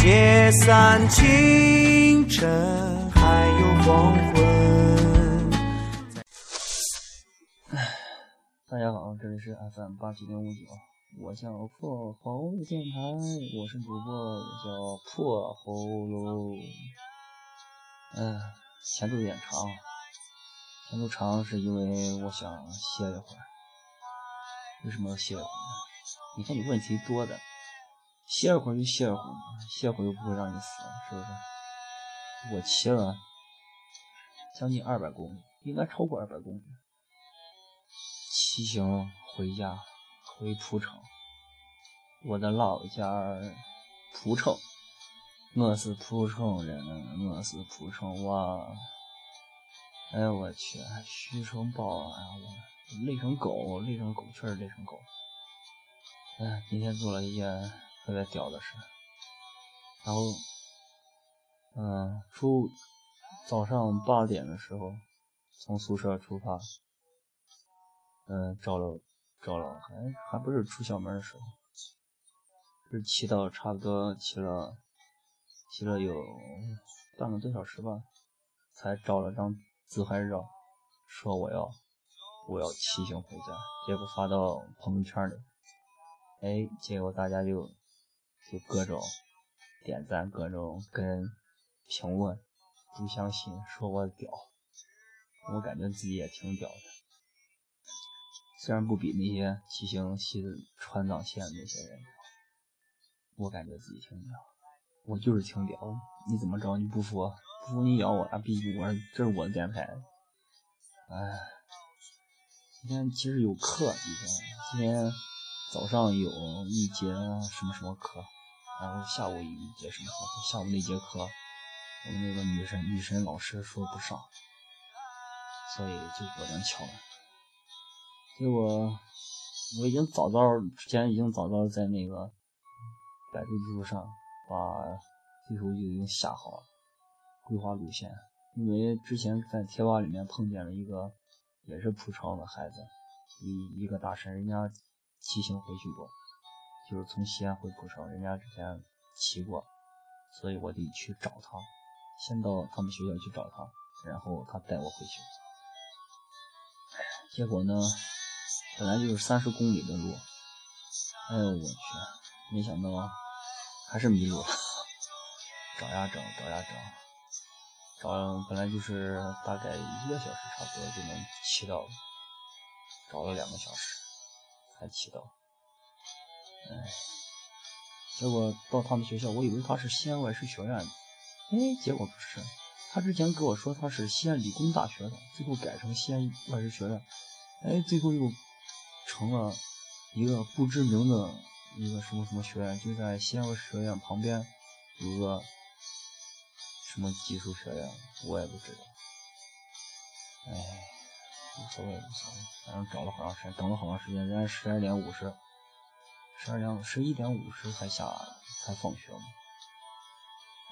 解散清晨还有黄昏。大家好，这里是 FM 八七零五九，我叫破喉咙电台，我是主播，我叫破喉咙。嗯，前奏有点长，前奏长是因为我想歇一会儿。为什么要歇一会儿？你看你问题多的，歇会儿就歇会儿，歇会儿又不会让你死，是不是？我骑了将近二百公里，应该超过二百公里。骑行回家，回蒲城，我的老家蒲城。我是蒲城人，我是蒲城娃。哎呀，我去，徐成宝，哎呀，我累成狗，累成狗，确实累成狗。哎，今天做了一件特别屌的事。然后，嗯，出早上八点的时候从宿舍出发，嗯，找了找了，还还不是出校门的时候，是骑到差不多骑了。骑了有半个多小时吧，才找了张自拍照，说我要我要骑行回家，结果发到朋友圈里，哎，结果大家就就各种点赞，各种跟评论，不相信，说我屌，我感觉自己也挺屌的，虽然不比那些骑行骑川藏线那些人，我感觉自己挺屌。我就是挺屌，你怎么着？你不服？不服你咬我！啊！毕竟我这是我的电台。哎，今天其实有课，今天今天早上有一节什么什么课，然后下午一节什么课。下午那节课，我们那个女神女神老师说不上，所以就搁那翘了。结果我已经早早之前已经早早在那个百度地图上。把地图就已经下好了，规划路线。因为之前在贴吧里面碰见了一个也是蒲城的孩子，一一个大神，人家骑行回去过，就是从西安回蒲城，人家之前骑过，所以我得去找他，先到他们学校去找他，然后他带我回去。结果呢，本来就是三十公里的路，哎呦我去，没想到。还是迷路了，找呀找，找呀找，找本来就是大概一个小时差不多就能骑到，找了两个小时才骑到，结果到他们学校，我以为他是西安外事学院的，哎，结果不是，他之前跟我说他是西安理工大学的，最后改成西安外事学院，哎，最后又成了一个不知名的。一个什么什么学院就在西安外事学院旁边，有个什么技术学院，我也不知道。哎，无所谓，无所谓，反正找了好长时间，等了好长时间，人家十二点五十，十二点十一点五十才下才放学嘛。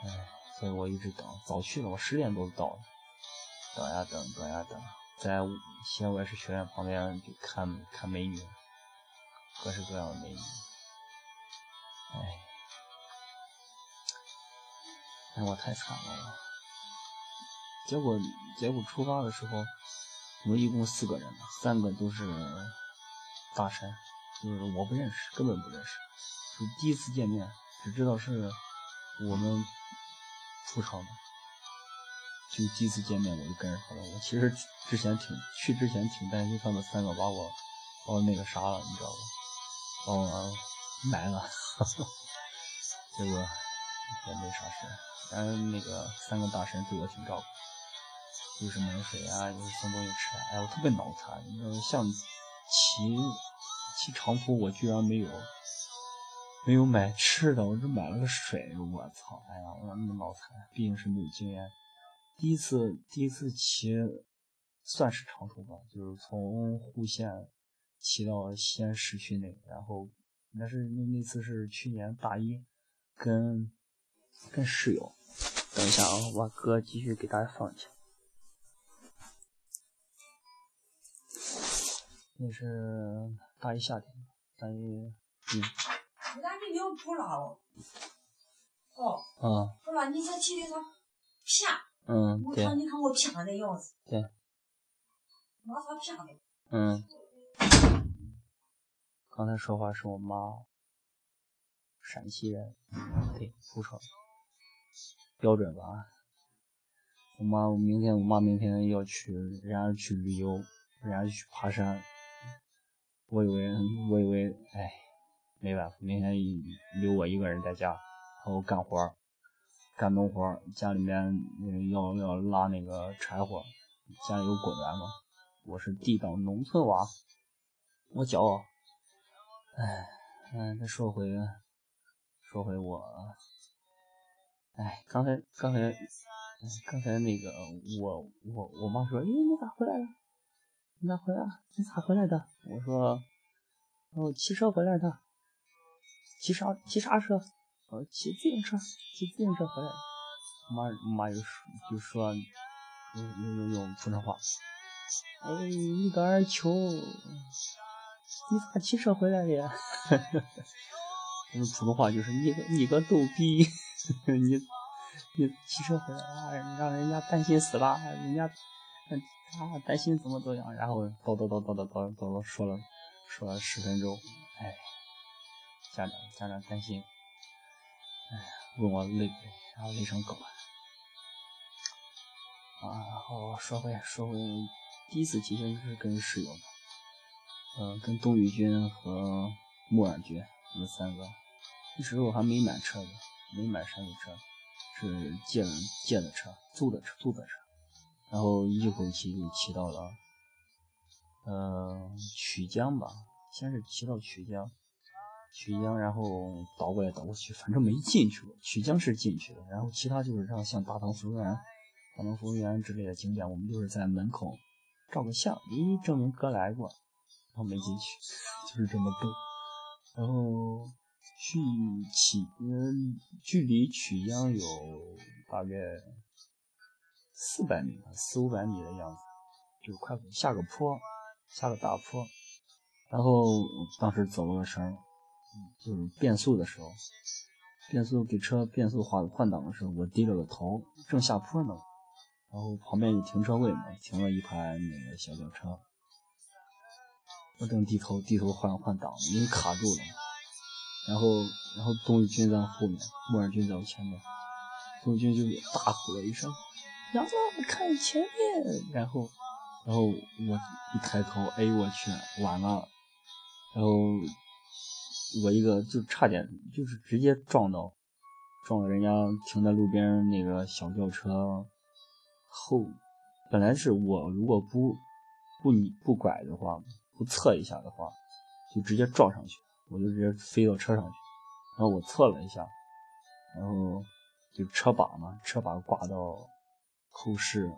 哎，所以我一直等，早去了，我十点多就到了，等呀等，等呀等，在西安外事学院旁边就看看美女，各式各样的美女。哎，哎，我太惨了。结果，结果出发的时候，我们一共四个人，三个都是大神，就是我不认识，根本不认识，就第一次见面，只知道是我们出场的，就第一次见面我就跟着他了。我其实之前挺去之前挺担心他们三个把我把我那个啥了，你知道吧？把我埋了。结 果也没啥事，咱那个三个大神对我挺照顾，又是买水啊，又是送东西吃。哎，我特别脑残，你知道，像骑骑长途，我居然没有没有买吃的，我只买了个水。我操！哎呀，我那么脑残，毕竟是没有经验，第一次第一次骑算是长途吧，就是从户县骑到西安市区内，然后。那是那那次是去年大一，跟跟室友。等一下啊，我把歌继续给大家放一下。那是大一夏天，大一嗯。我咋你没有不拉了？哦。啊。不拉，你才提的他骗。嗯。我操你看我骗的样子。对。我他骗的。嗯。刚才说话是我妈。陕西人，对，不错，标准吧？我妈，我明天我妈明天要去，人家去旅游，人家去爬山。我以为，我以为，哎，没办法，明天留我一个人在家，然后干活，干农活。家里面要要拉那个柴火，家里有果园嘛。我是地道农村娃，我骄傲。哎，嗯，再说回。说回我，哎，刚才刚才刚才那个我我我妈说，哎，你咋回来了？你咋回来？你咋回来的？我说，我，骑车回来的。骑啥骑啥车？哦，骑自行车，骑自行车回来的。妈妈就说就说用用用用普通话，哎，你个二球，你咋骑车回来的呀？用普通话就是你个你个逗逼，你你骑车回来啊，让人家担心死了，人家啊担心怎么怎么样，然后叨叨叨叨叨叨叨叨说了说了十分钟，哎，家长家长担心，哎，问我累不累，然后累成狗了，啊，然后说回说回第一次骑行是跟室友，嗯，跟冬雨君和木耳君。我们三个。那时候还没买车子，没买山地车，是借的借的车，租的车，租的车。然后一口气就骑到了，嗯，曲江吧。先是骑到曲江，曲江，然后倒过来倒过去，反正没进去过。曲江是进去的，然后其他就是像像大唐芙蓉园、大唐芙蓉园之类的景点，我们就是在门口照个相，咦，证明哥来过，然后没进去，就是这么逗。然后去曲，嗯，距离曲江有大概四百米四五百米的样子，就快下个坡，下个大坡。然后当时走了个绳，就是变速的时候，变速给车变速换换挡的时候，我低了个头，正下坡呢。然后旁边有停车位嘛，停了一排那个小轿车。我正低头低头换换挡，因为卡住了。然后，然后冬雨君在后面，木尔军在我前面。冬雨君就大吼了一声：“杨子，看前面！”然后，然后我一抬头，哎呦我去，完了！然后我一个就差点就是直接撞到，撞到人家停在路边那个小轿车后。本来是我如果不不你不拐的话。不侧一下的话，就直接撞上去，我就直接飞到车上去。然后我侧了一下，然后就车把嘛，车把挂到后视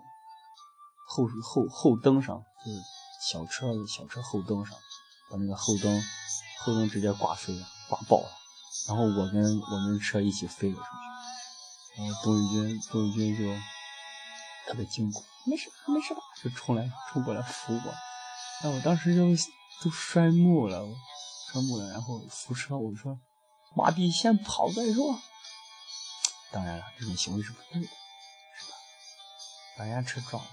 后后后灯上，就是小车小车后灯上，把那个后灯后灯直接刮飞了，刮爆了。然后我跟我跟车一起飞了出去。然后董宇军董宇军就特别惊恐，没事吧没事吧，就冲来冲过来扶我。那，我当时就都摔木了，摔木了，然后扶车，我说：“麻痹，先跑再说。”当然了，这种行为是不对的？把人家车撞了，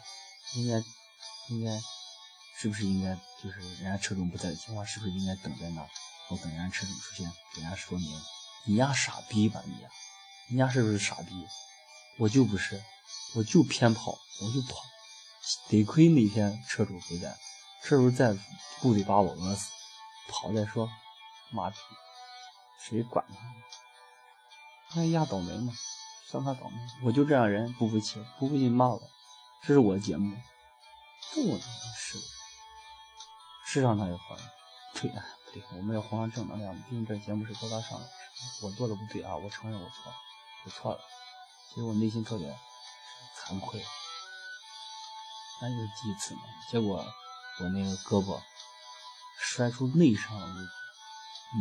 应该应该是不是应该就是人家车主不在的情况，是不是应该等在那，我等人家车主出现，给人家说明，你丫傻逼吧你，你丫是不是傻逼？我就不是，我就偏跑，我就跑，得亏那天车主不在。是不是在不得把我饿死？跑再说，妈逼，谁管他？那丫倒霉嘛，算他倒霉。我就这样人，不服气，不服气骂我。这是我的节目，不能是是让他有好，对，不对，我们要弘扬正能量。毕竟这节目是高大上的，我做的不对啊，我承认我错了，我错了。其实我内心特别惭愧，那就是第一次嘛，结果。我那个胳膊摔出内伤，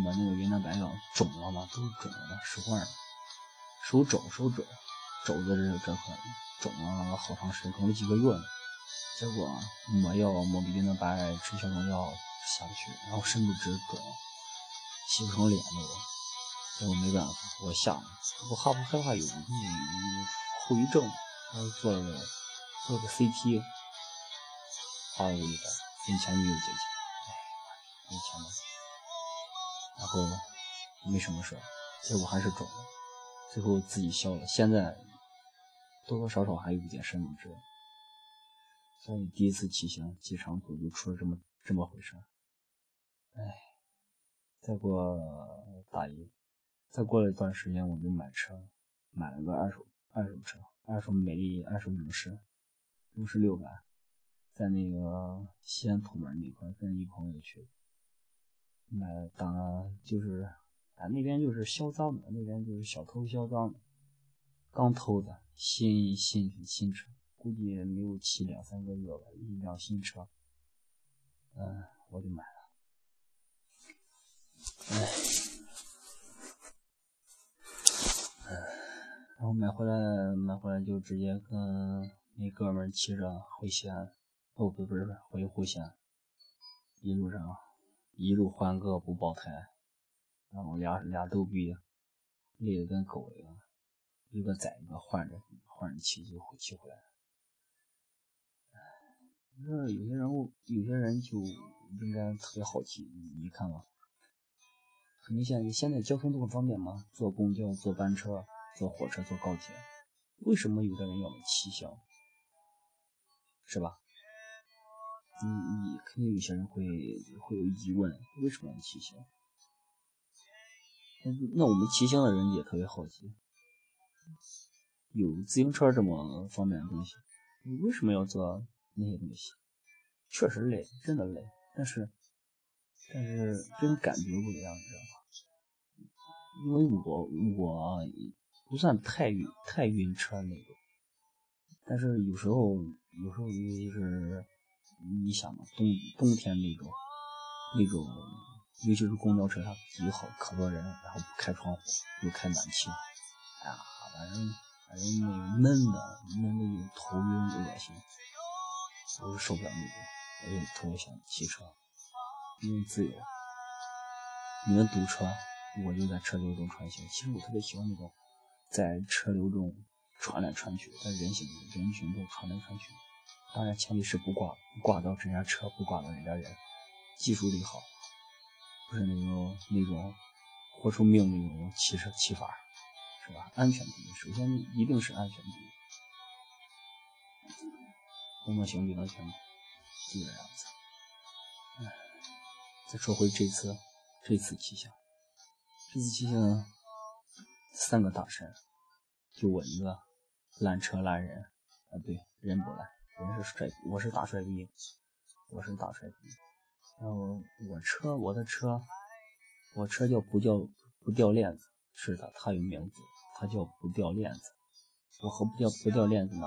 把那个云南白药肿了嘛，都肿了嘛，手腕、手肘、手肘、肘子这这块肿了好长时间，肿了几个月呢。结果抹药抹云南白，吃消肿药，下不去，然后深度值肿，洗不成脸那种。结果没办法，我下了，我害怕害怕有后遗症，然后做了个做了个 CT，花了个一百，跟前女友借钱，哎，没钱了，然后没什么事，结果还是肿了，最后自己消了，现在多多少少还有一点深度值。所以第一次骑行骑长途就出了这么这么回事儿，哎，再过大一，再过了一段时间我就买车，买了个二手二手车，二手美丽二手勇士，勇士六百，在那个西安土门那块跟一朋友去买，当就是啊那边就是销赃的，那边就是小偷销赃的，刚偷的新新新车。估计没有骑两三个月吧，一辆新车，嗯，我就买了。哎，然后买回来，买回来就直接跟那哥们骑着回西安，哦不不是回回西安，一路上一路欢歌不爆胎，然后俩俩逗逼，累得跟狗一样，一个载一个换着换着骑就骑回来。那有些人物，有些人就应该特别好奇，你看吧，很明显，现在交通这么方便吗，坐公交、坐班车、坐火车、坐高铁，为什么有的人要骑行？是吧？你你肯定有些人会会有疑问，为什么要骑行？那那我们骑行的人也特别好奇，有自行车这么方便的东西，你为什么要做？那些东西确实累，真的累，但是但是这种感觉不一样，你知道吗？因为我我不算太晕太晕车那种，但是有时候有时候尤其是你想嘛，冬冬天那种那种，尤其是公交车上挤好可多人，然后不开窗户又开暖气，哎呀，反正反正那个闷的闷的又头晕恶心。我是受不了那种，我就特别喜欢骑车，因为自由。你们堵车，我就在车流中穿行。其实我特别喜欢那种在车流中穿来穿去，在人行人群中穿来穿去。当然，前提是不挂不挂到人家车，不挂到人家人，技术得好，不是那种那种豁出命那种骑车骑法，是吧？安全第一，首先一定是安全第一。工作型比较全，就这样子。哎，再说回这次，这次骑行，这次骑行三个大神，就我一个烂车烂人，啊对，人不烂，人是帅，我是大帅逼，我是大帅逼。然后我车，我的车，我车叫不掉不掉链子，是的，它有名字，它叫不掉链子。我和不掉不掉链子呢？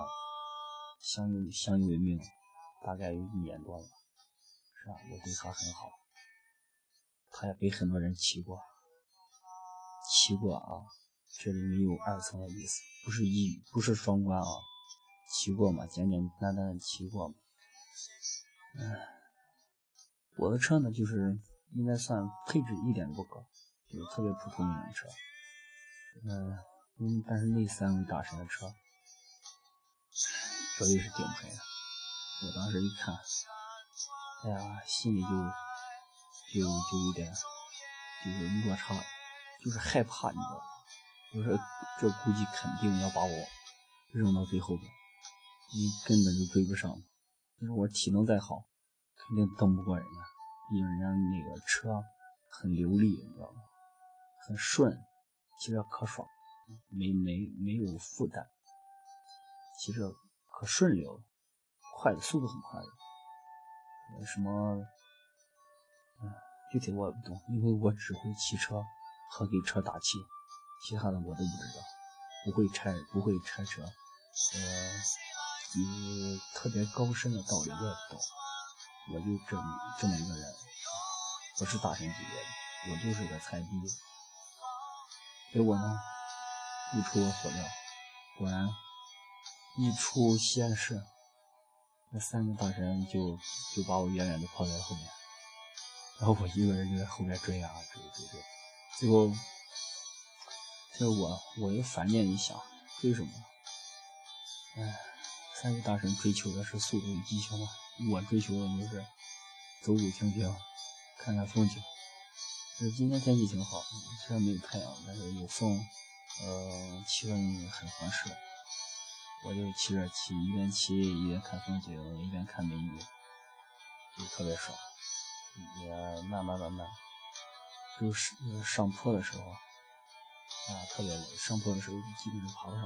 相依相依为命，大概有一年多了，是吧？我对他很好，他也给很多人骑过，骑过啊。这里没有二层的意思，不是一不是双关啊，骑过嘛，简简单单的骑过嘛。嗯，我的车呢，就是应该算配置一点都不高，就是特别普通一辆车。嗯嗯，但是那三位大神的车。绝对是顶配的，我当时一看，哎呀，心里就就就有点就是落差，就是害怕，你知道吗？就是这估计肯定要把我扔到最后边，你根本就追不上。就是我体能再好，肯定蹬不过人家，因为人家那个车很流利，你知道吗？很顺，骑着可爽，没没没有负担，骑着。可顺溜，快的速度很快的，什么，嗯，具体我也不懂，因为我只会骑车和给车打气，其他的我都不知道，不会拆，不会拆车，呃，有特别高深的道理我也不懂，我就这么这么一个人，不是大神级别的，我就是个菜逼，结果呢，不出我所料，果然。一出西安市，那三个大神就就把我远远的抛在后面。然后我一个人就在后面追啊追追追，最后，最后我我又反念一想，追什么？哎，三位大神追求的是速度与激情嘛，我追求的就是走走停停，看看风景。就今天天气挺好，虽然没有太阳，但是有风，呃，气温很合适。我就骑着骑，一边骑一边看风景，一边看美女，就特别爽。也慢慢慢慢，就是上坡的时候啊，特别累。上坡的时候基本就爬不上，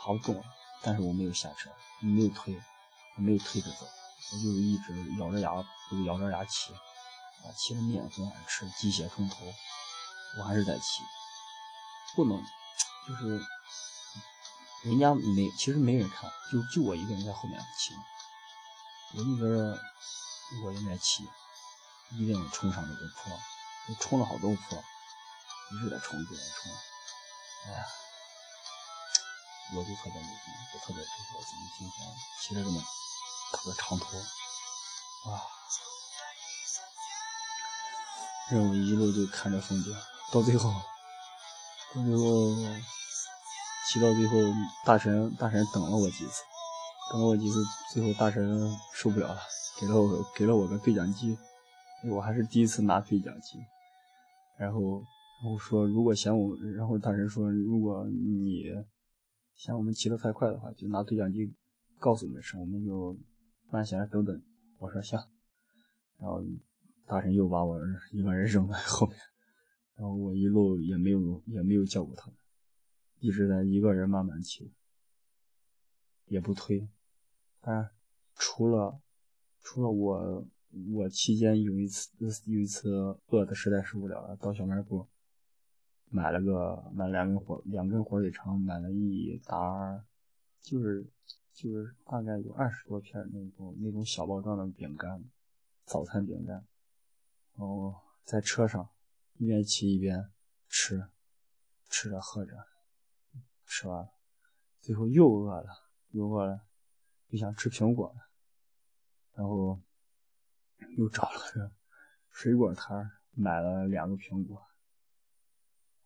爬不动了。但是我没有下车，没有推，没有推着走，我就是一直咬着牙，就咬着牙骑。啊，骑着面粉吃，鸡血冲头，我还是在骑。不能，就是人家没，其实没人看，就就我一个人在后面骑。我一个我应该骑。一定冲上那个坡，冲了好多坡，一直在冲，一直在冲。哎呀，我就特别牛逼，我特别佩服我自己今天骑了这么大个长途，啊！然后一路就看着风景，到最后，最后骑到最后，大神大神等了我几次，等了我几次，最后大神受不了了，给了我给了我个对讲机。我还是第一次拿对讲机，然后，然后说如果嫌我，然后大神说如果你嫌我们骑得太快的话，就拿对讲机告诉我们声，我们就慢下来等等。我说行，然后大神又把我一个人扔在后面，然后我一路也没有也没有叫过他，一直在一个人慢慢骑，也不推，但除了除了我。我期间有一次，有一次饿的实在受不了了，到小卖部买了个买两根火两根火腿肠，买了一沓，就是就是大概有二十多片那种那种小包装的饼干，早餐饼干，然后在车上一边骑一边吃，吃着喝着，吃完了，最后又饿了，又饿了，又想吃苹果了，然后。又找了个水果摊买了两个苹果，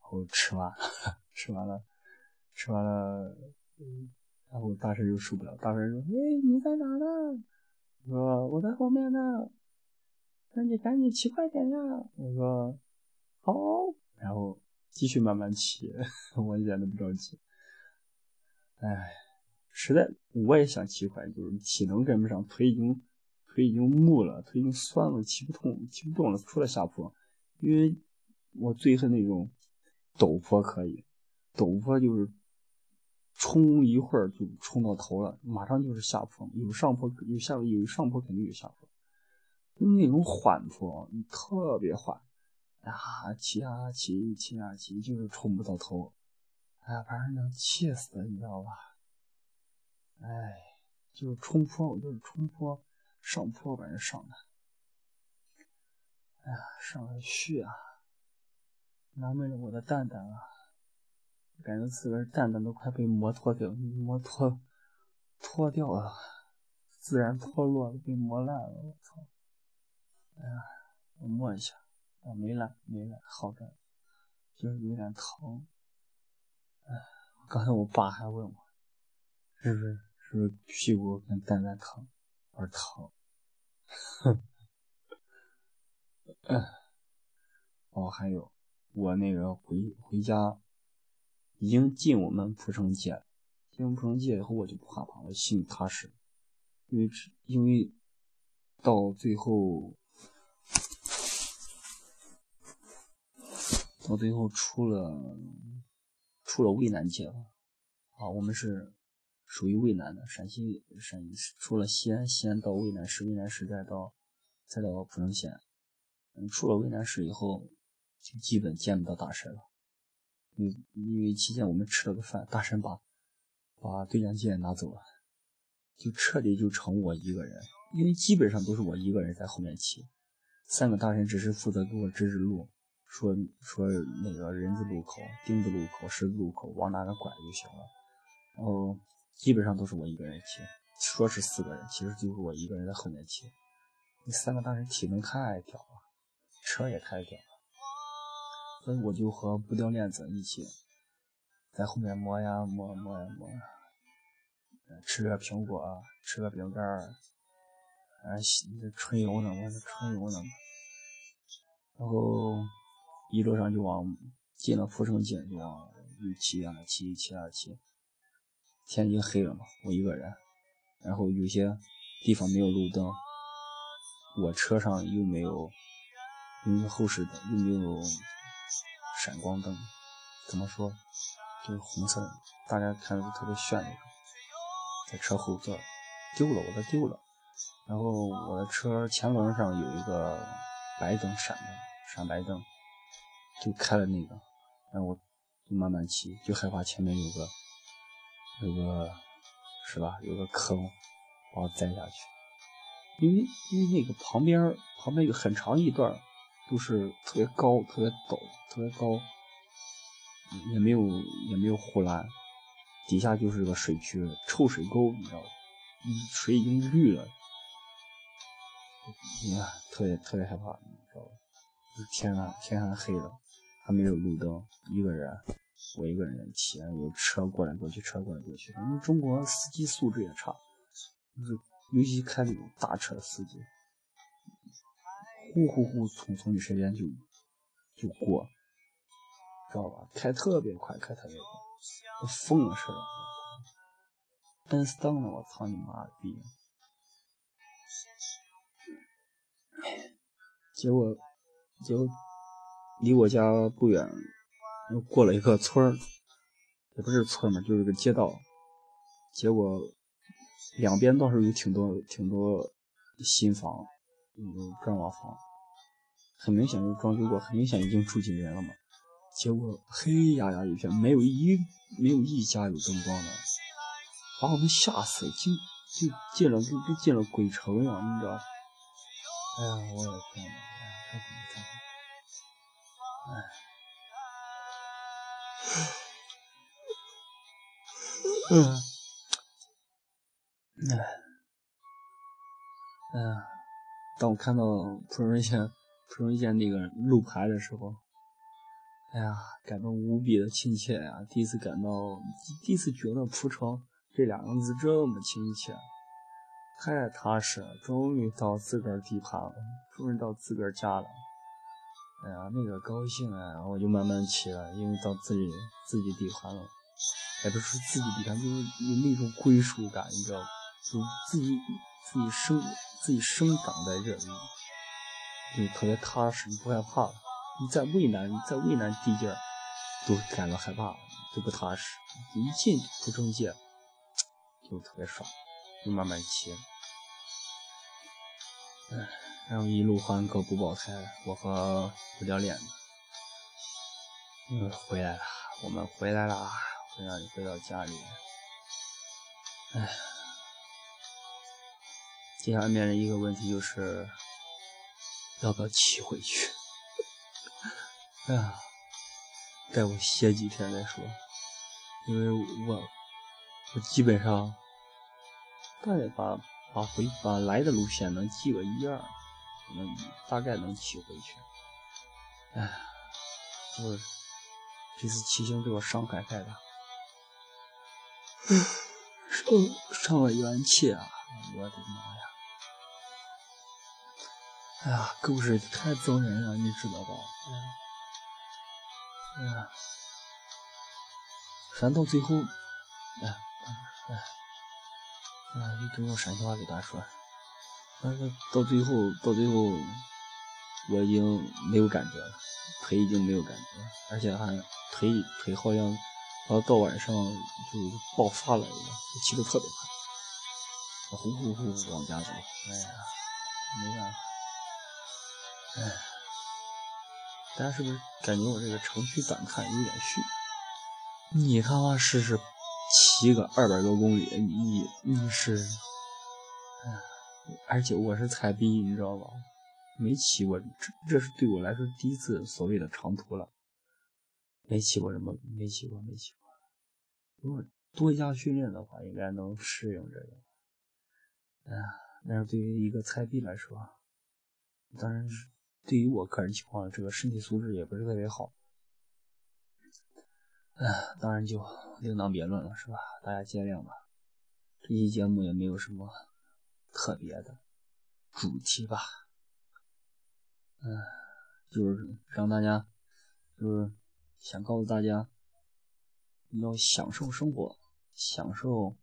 然后吃完了，吃完了，吃完了，然后大神又受不了，大神说：“哎，你在哪呢？”我说：“我在后面呢。”那你赶紧骑快点呀！我说：“好。”然后继续慢慢骑，我一点都不着急。哎，实在我也想骑快，就是体能跟不上，腿已经。腿已经木了，腿已经酸了，骑不动，骑不动了。除了下坡，因为我最恨那种陡坡可以，陡坡就是冲一会儿就冲到头了，马上就是下坡。有上坡有下，有上坡肯定有下坡。那种缓坡特别缓，啊，骑啊骑，骑啊骑，就是冲不到头，哎呀，把人能气死，你知道吧？哎，就是冲坡，我就是冲坡。上坡把人上的，哎呀，上了去啊，难为了我的蛋蛋啊！感觉自个儿蛋蛋都快被磨脱掉，磨脱脱掉了，自然脱落了被磨烂了。我操！哎呀，我摸一下，啊，没烂，没烂，好着，就是有点疼。哎，刚才我爸还问我，是不是是不是屁股跟蛋蛋疼？而疼，哼，哦，还有我那个回回家，已经进我们蒲城界了。进蒲城界以后，我就不害怕，我心里踏实。因为因为到最后，到最后出了出了渭南界了。啊，我们是。属于渭南的陕西陕除了西安，西安到渭南市，渭南市再到再到蒲城县。嗯，出了渭南市以后，就基本见不到大神了。因因为期间我们吃了个饭，大神把把对讲机也拿走了，就彻底就成我一个人。因为基本上都是我一个人在后面骑，三个大神只是负责给我指指路，说说那个人字路口、丁字路口、十字路口往哪个拐就行了，然后。基本上都是我一个人骑，说是四个人，其实就是我一个人在后面骑。那三个大人体能太屌了，车也太屌了，所以我就和不掉链子一起在后面摸呀摸摸呀摸，吃个苹果，吃个饼干儿，啊，春游呢，我是春游呢，然后一路上就往进了蒲城街，就往又骑啊骑骑啊骑，天已经黑了嘛，我一个人，然后有些地方没有路灯。我车上又没有，因为后视灯又没有闪光灯，怎么说，就是红色的，大家看着特别炫那种。在车后座丢了，我的丢了。然后我的车前轮上有一个白灯闪的，闪白灯，就开了那个，然后我就慢慢骑，就害怕前面有个有个是吧，有个坑把我栽下去。因为因为那个旁边旁边有很长一段都是特别高、特别陡、特别高，也没有也没有护栏，底下就是个水渠、臭水沟，你知道吧？水已经绿了，呀，特别特别害怕，你知道吧？天啊，天还黑了，还没有路灯，一个人，我一个人骑，有车过来过去，车过来过去，因为中国司机素质也差，就是。尤其开那种大车的司机，呼呼呼匆匆一时间就就过，知道吧？开特别快，开特别快，跟疯了似的。奔死灯了，我操你妈逼！结果结果离我家不远，又过了一个村儿，也不是村嘛，就是个街道。结果。两边倒是有挺多挺多新房，有砖瓦房，很明显就装修过，很明显已经住进人了嘛。结果黑压压一片，没有一没有一家有灯光的，把我们吓死，进就进了跟跟进了鬼城一样，你知道？哎呀，我的天呐，太恐怖了！哎，嗯。哎，哎呀！当我看到蒲荣县蒲荣县那个路牌的时候，哎呀，感到无比的亲切呀！第一次感到，第一次觉得“蒲城”这两个字这么亲切，太踏实了。终于到自个儿地盘了，终于到自个儿家了。哎呀，那个高兴啊！我就慢慢骑了，因为到自己自己地盘了，也不是自己地盘，就是有那种归属感，你知道吗？就自己自己生自己生长在这里，就特别踏实，你不害怕了。你在渭南，在渭南地界儿都感到害怕，都不踏实。一进蒲城界就特别爽，就慢慢骑。哎，然后一路欢歌不爆胎，我和不掉链子，嗯，回来了，我们回来了，回到回到家里，哎。接下来面临一个问题就是，要不要骑回去？哎呀，待我歇几天再说，因为我我基本上大概把把回把来的路线能记个一二，能大概能骑回去。哎，我这次骑行对我伤害太大，伤伤了元气啊！我的妈呀！哎呀，狗日的太遭人了，你知道吧？哎呀，反正到最后，哎，哎，哎，你等我陕西话给大家说。但是到最后，到最后，我已经没有感觉了，腿已经没有感觉了，而且还腿腿好像，到到晚上就爆发了一样，骑得特别快，呼呼呼往家走。哎呀，没办法。哎，大家是不是感觉我这个长吁短叹有点虚？你他妈试试骑个二百多公里，你你是，哎，而且我是菜逼，你知道吧？没骑过，这这是对我来说第一次所谓的长途了，没骑过什么，没骑过，没骑过。如果多加训练的话，应该能适应这个。哎呀，但是对于一个菜逼来说，当然是。对于我个人情况，这个身体素质也不是特别好。哎，当然就另当别论了，是吧？大家见谅吧。这期节目也没有什么特别的主题吧。嗯，就是让大家，就是想告诉大家，要享受生活，享受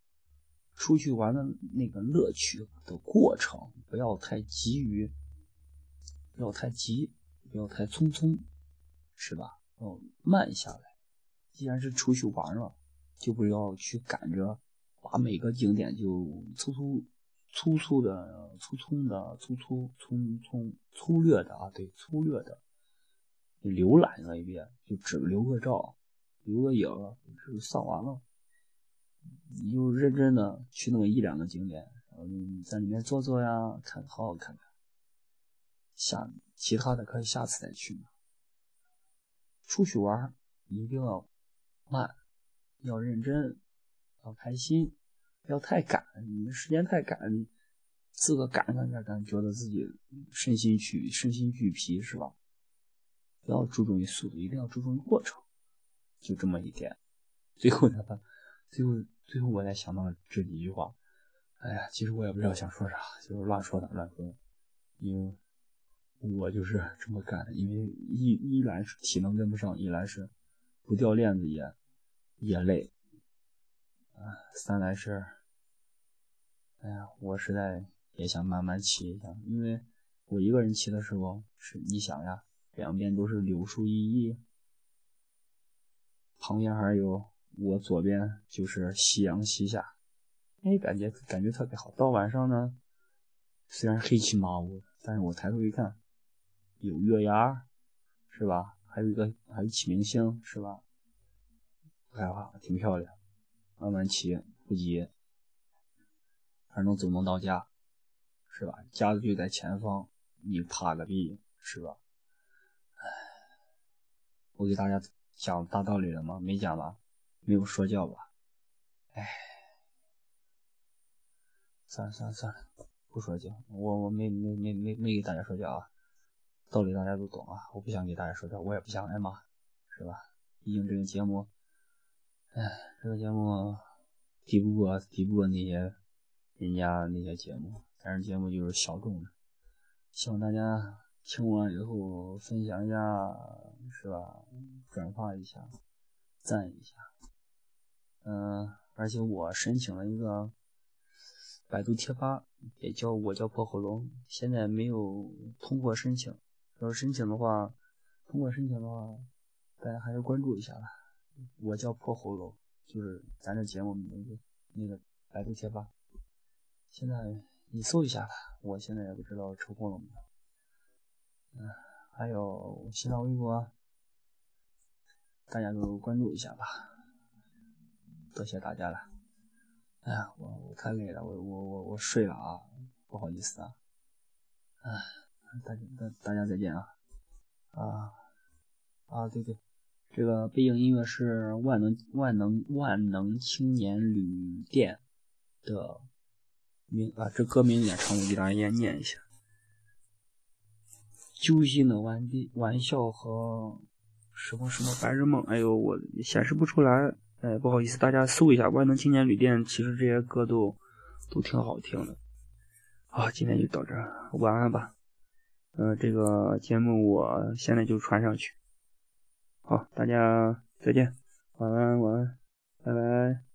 出去玩的那个乐趣的过程，不要太急于，不要太急，不要太匆匆，是吧？要慢下来。既然是出去玩了，就不要去赶着把每个景点就匆匆粗粗的、粗粗的、粗粗粗粗粗略的啊，对，粗略的浏览了一遍，就只留个照、留个影，就算完了。你就认真的去那么一两个景点，然后你在里面坐坐呀，看好好看看。下其他的可以下次再去嘛。出去玩一定要。慢，要认真，要开心，不要太赶。你们时间太赶，自个赶赶赶赶，觉得自己身心俱身心俱疲，是吧？不要注重于速度，一定要注重于过程。就这么一点。最后呢，最后最后我才想到了这几句话。哎呀，其实我也不知道想说啥，就是乱说的，乱说的。因为我就是这么干的，因为一一来是体能跟不上，一来是。不掉链子也也累，啊，三来是，哎呀，我实在也想慢慢骑一下，因为我一个人骑的时候是，你想呀，两边都是柳树依依，旁边还有我左边就是夕阳西下，哎，感觉感觉特别好。到晚上呢，虽然黑漆麻乌，但是我抬头一看，有月牙，是吧？还有一个，还有启明星，是吧？不害怕，挺漂亮。慢慢骑，不急，还能走能到家，是吧？家就在前方，你怕个屁，是吧？唉，我给大家讲大道理了吗？没讲吧？没有说教吧？唉，算了算了算了，不说教。我我没没没没没给大家说教啊。道理大家都懂啊，我不想给大家说教，我也不想挨骂，是吧？毕竟这个节目，哎，这个节目抵不过抵不过那些人家那些节目，咱这节目就是小众的，希望大家听完以后分享一下，是吧？转发一下，赞一下，嗯，而且我申请了一个百度贴吧，也叫我叫破喉咙，现在没有通过申请。要是申请的话，通过申请的话，大家还是关注一下吧。我叫破喉咙，就是咱这节目名字，那个百度贴吧。现在你搜一下吧，我现在也不知道抽空了没有。嗯，还有新浪微博，大家都关注一下吧。多谢大家了。哎呀，我我太累了，我我我我睡了啊，不好意思啊。哎。大家大大家再见啊啊啊对对，这个背景音乐是万能万能万能青年旅店的名啊，这歌名有点长，我给大家念念一下：揪心的玩的玩笑和什么什么白日梦。哎呦，我显示不出来，哎，不好意思，大家搜一下万能青年旅店，其实这些歌都都挺好听的。好，今天就到这儿，晚安吧。呃，这个节目我现在就传上去。好，大家再见，晚安，晚安，拜拜。